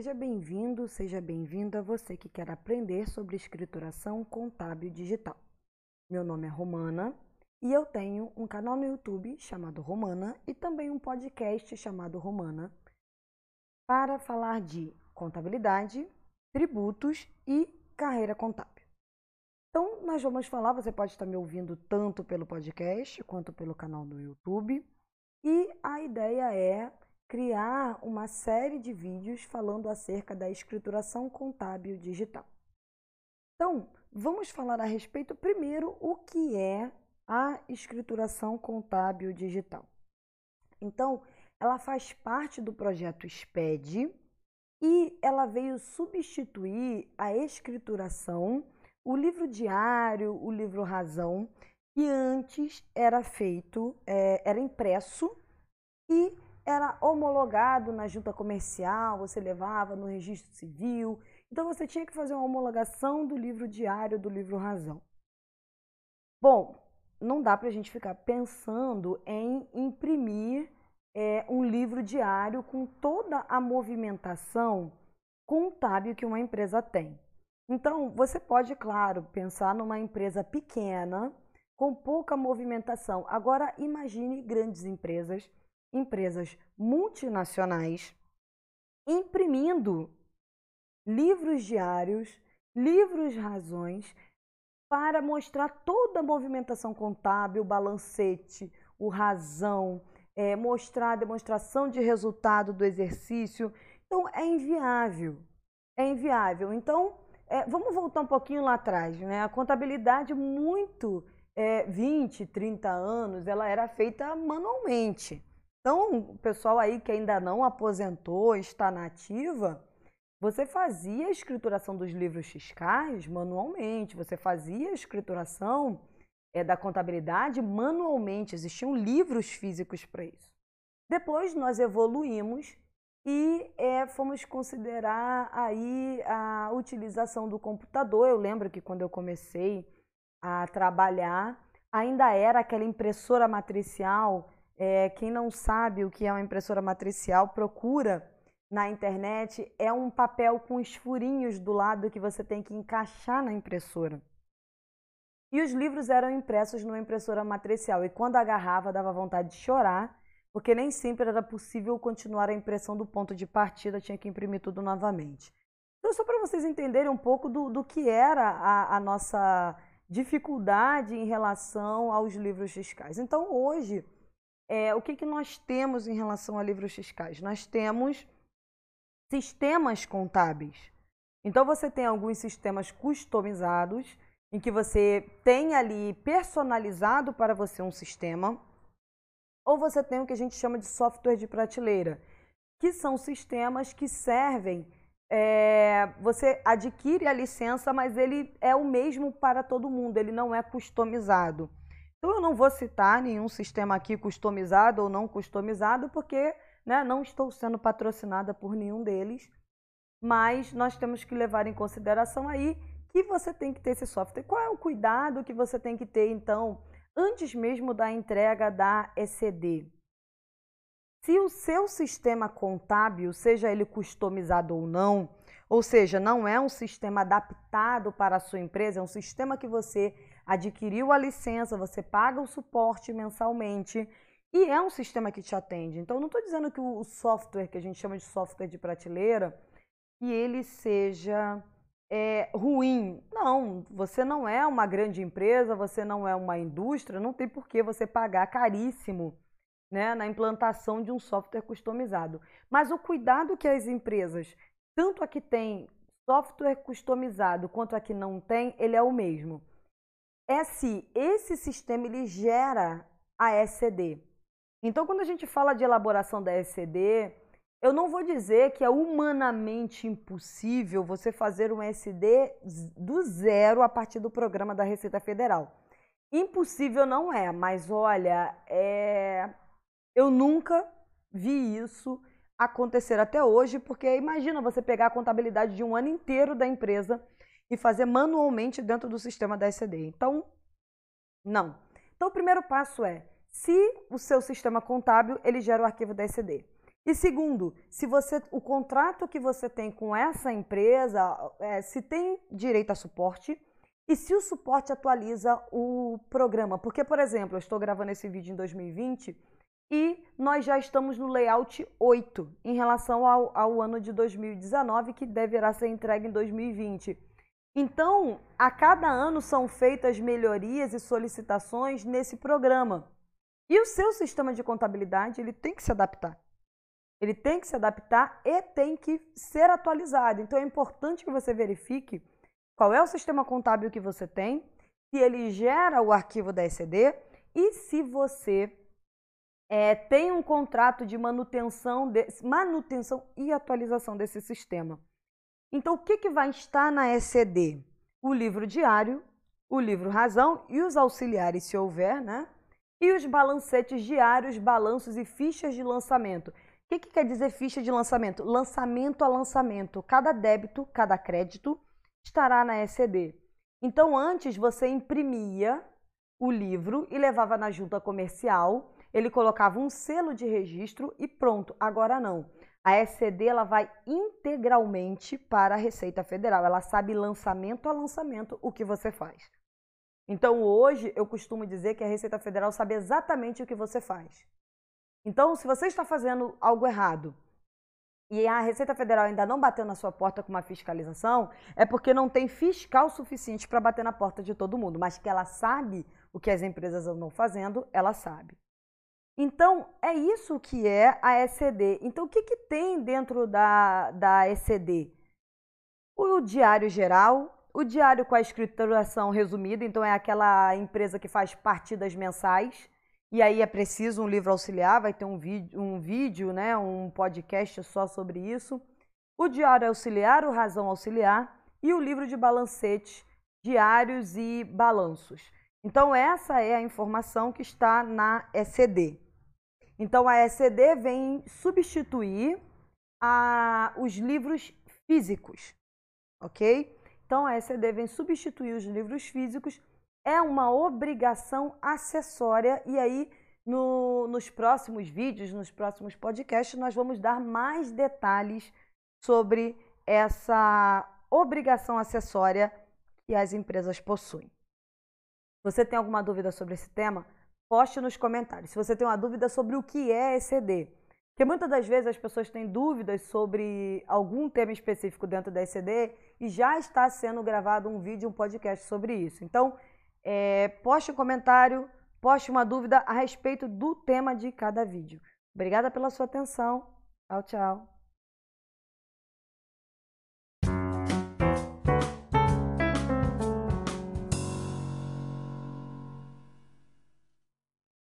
seja bem-vindo, seja bem-vinda você que quer aprender sobre escrituração contábil digital. Meu nome é Romana e eu tenho um canal no YouTube chamado Romana e também um podcast chamado Romana para falar de contabilidade, tributos e carreira contábil. Então, nós vamos falar, você pode estar me ouvindo tanto pelo podcast quanto pelo canal no YouTube. E a ideia é criar uma série de vídeos falando acerca da escrituração contábil digital. Então, vamos falar a respeito primeiro o que é a escrituração contábil digital. Então, ela faz parte do projeto SPED e ela veio substituir a escrituração, o livro diário, o livro razão, que antes era feito, é, era impresso e era homologado na junta comercial, você levava no registro civil. Então você tinha que fazer uma homologação do livro diário, do livro razão. Bom, não dá para a gente ficar pensando em imprimir é, um livro diário com toda a movimentação contábil que uma empresa tem. Então, você pode, claro, pensar numa empresa pequena, com pouca movimentação. Agora, imagine grandes empresas empresas multinacionais imprimindo livros diários, livros razões, para mostrar toda a movimentação contábil, balancete, o razão, é, mostrar a demonstração de resultado do exercício. Então, é inviável. É inviável. Então, é, vamos voltar um pouquinho lá atrás. Né? A contabilidade, muito é, 20, 30 anos, ela era feita manualmente. Então, o pessoal aí que ainda não aposentou, está na ativa, você fazia a escrituração dos livros fiscais manualmente, você fazia a escrituração é, da contabilidade manualmente, existiam livros físicos para isso. Depois nós evoluímos e é, fomos considerar aí a utilização do computador. Eu lembro que quando eu comecei a trabalhar, ainda era aquela impressora matricial é, quem não sabe o que é uma impressora matricial, procura na internet. É um papel com os furinhos do lado que você tem que encaixar na impressora. E os livros eram impressos numa impressora matricial. E quando agarrava, dava vontade de chorar, porque nem sempre era possível continuar a impressão do ponto de partida, tinha que imprimir tudo novamente. Então, só para vocês entenderem um pouco do, do que era a, a nossa dificuldade em relação aos livros fiscais. Então, hoje, é, o que, que nós temos em relação a livros fiscais? Nós temos sistemas contábeis. Então você tem alguns sistemas customizados em que você tem ali personalizado para você um sistema, ou você tem o que a gente chama de software de prateleira, que são sistemas que servem. É, você adquire a licença, mas ele é o mesmo para todo mundo, ele não é customizado. Então, eu não vou citar nenhum sistema aqui customizado ou não customizado, porque né, não estou sendo patrocinada por nenhum deles. Mas nós temos que levar em consideração aí que você tem que ter esse software. Qual é o cuidado que você tem que ter, então, antes mesmo da entrega da ECD? Se o seu sistema contábil, seja ele customizado ou não, ou seja, não é um sistema adaptado para a sua empresa, é um sistema que você adquiriu a licença, você paga o suporte mensalmente e é um sistema que te atende. Então, não estou dizendo que o software, que a gente chama de software de prateleira, que ele seja é, ruim. Não, você não é uma grande empresa, você não é uma indústria, não tem por que você pagar caríssimo né, na implantação de um software customizado. Mas o cuidado que as empresas, tanto a que tem software customizado quanto a que não tem, ele é o mesmo é se esse sistema ele gera a SCD. Então, quando a gente fala de elaboração da SCD, eu não vou dizer que é humanamente impossível você fazer um SD do zero a partir do programa da Receita Federal. Impossível não é, mas olha, é... eu nunca vi isso acontecer até hoje, porque imagina você pegar a contabilidade de um ano inteiro da empresa e fazer manualmente dentro do sistema da SCD. Então, não. Então, o primeiro passo é, se o seu sistema contábil, ele gera o arquivo da SCD. E segundo, se você o contrato que você tem com essa empresa, é, se tem direito a suporte e se o suporte atualiza o programa. Porque, por exemplo, eu estou gravando esse vídeo em 2020 e nós já estamos no layout 8 em relação ao, ao ano de 2019, que deverá ser entregue em 2020. Então, a cada ano são feitas melhorias e solicitações nesse programa. E o seu sistema de contabilidade ele tem que se adaptar. Ele tem que se adaptar e tem que ser atualizado. Então, é importante que você verifique qual é o sistema contábil que você tem, se ele gera o arquivo da ECD e se você é, tem um contrato de manutenção, de, manutenção e atualização desse sistema. Então, o que, que vai estar na ECD? O livro diário, o livro razão e os auxiliares, se houver, né? E os balancetes diários, balanços e fichas de lançamento. O que, que quer dizer ficha de lançamento? Lançamento a lançamento. Cada débito, cada crédito estará na ECD. Então, antes você imprimia o livro e levava na junta comercial ele colocava um selo de registro e pronto. Agora não. A SCD ela vai integralmente para a Receita Federal. Ela sabe lançamento a lançamento o que você faz. Então hoje eu costumo dizer que a Receita Federal sabe exatamente o que você faz. Então, se você está fazendo algo errado e a Receita Federal ainda não bateu na sua porta com uma fiscalização, é porque não tem fiscal suficiente para bater na porta de todo mundo, mas que ela sabe o que as empresas andam fazendo, ela sabe. Então, é isso que é a ECD. Então, o que, que tem dentro da, da ECD? O diário geral, o diário com a escrituração resumida, então é aquela empresa que faz partidas mensais, e aí é preciso um livro auxiliar, vai ter um vídeo, um vídeo, né, um podcast só sobre isso. O diário auxiliar, o razão auxiliar e o livro de balancetes, diários e balanços. Então essa é a informação que está na ECD. Então a ECD vem substituir a, os livros físicos, ok? Então a ECD vem substituir os livros físicos, é uma obrigação acessória e aí no, nos próximos vídeos, nos próximos podcasts, nós vamos dar mais detalhes sobre essa obrigação acessória que as empresas possuem. Você tem alguma dúvida sobre esse tema? Poste nos comentários se você tem uma dúvida sobre o que é ECD. Porque muitas das vezes as pessoas têm dúvidas sobre algum tema específico dentro da ECD e já está sendo gravado um vídeo, um podcast sobre isso. Então, é, poste um comentário, poste uma dúvida a respeito do tema de cada vídeo. Obrigada pela sua atenção. Tchau, tchau.